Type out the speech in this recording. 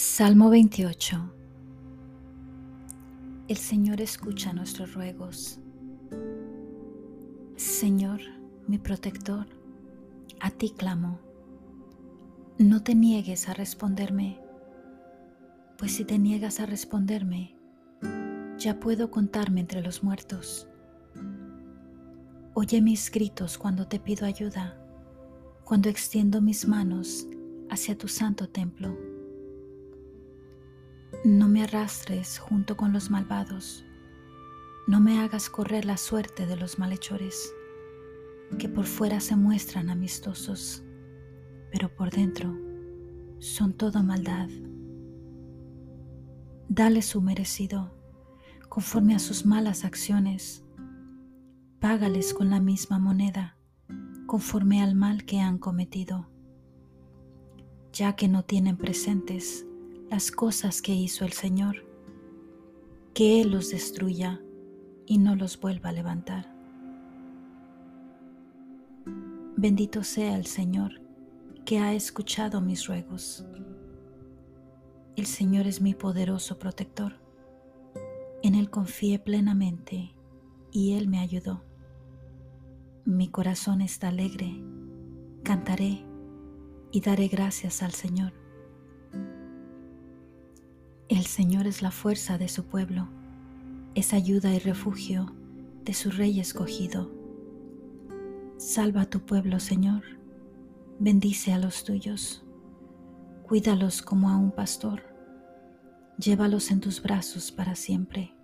Salmo 28 El Señor escucha nuestros ruegos. Señor, mi protector, a ti clamo. No te niegues a responderme, pues si te niegas a responderme, ya puedo contarme entre los muertos. Oye mis gritos cuando te pido ayuda, cuando extiendo mis manos hacia tu santo templo. No me arrastres junto con los malvados, no me hagas correr la suerte de los malhechores, que por fuera se muestran amistosos, pero por dentro son todo maldad. Dale su merecido, conforme a sus malas acciones. Págales con la misma moneda, conforme al mal que han cometido. Ya que no tienen presentes las cosas que hizo el Señor, que Él los destruya y no los vuelva a levantar. Bendito sea el Señor que ha escuchado mis ruegos. El Señor es mi poderoso protector. En Él confié plenamente y Él me ayudó. Mi corazón está alegre, cantaré y daré gracias al Señor el Señor es la fuerza de su pueblo, es ayuda y refugio de su rey escogido. Salva a tu pueblo, Señor, bendice a los tuyos, cuídalos como a un pastor, llévalos en tus brazos para siempre.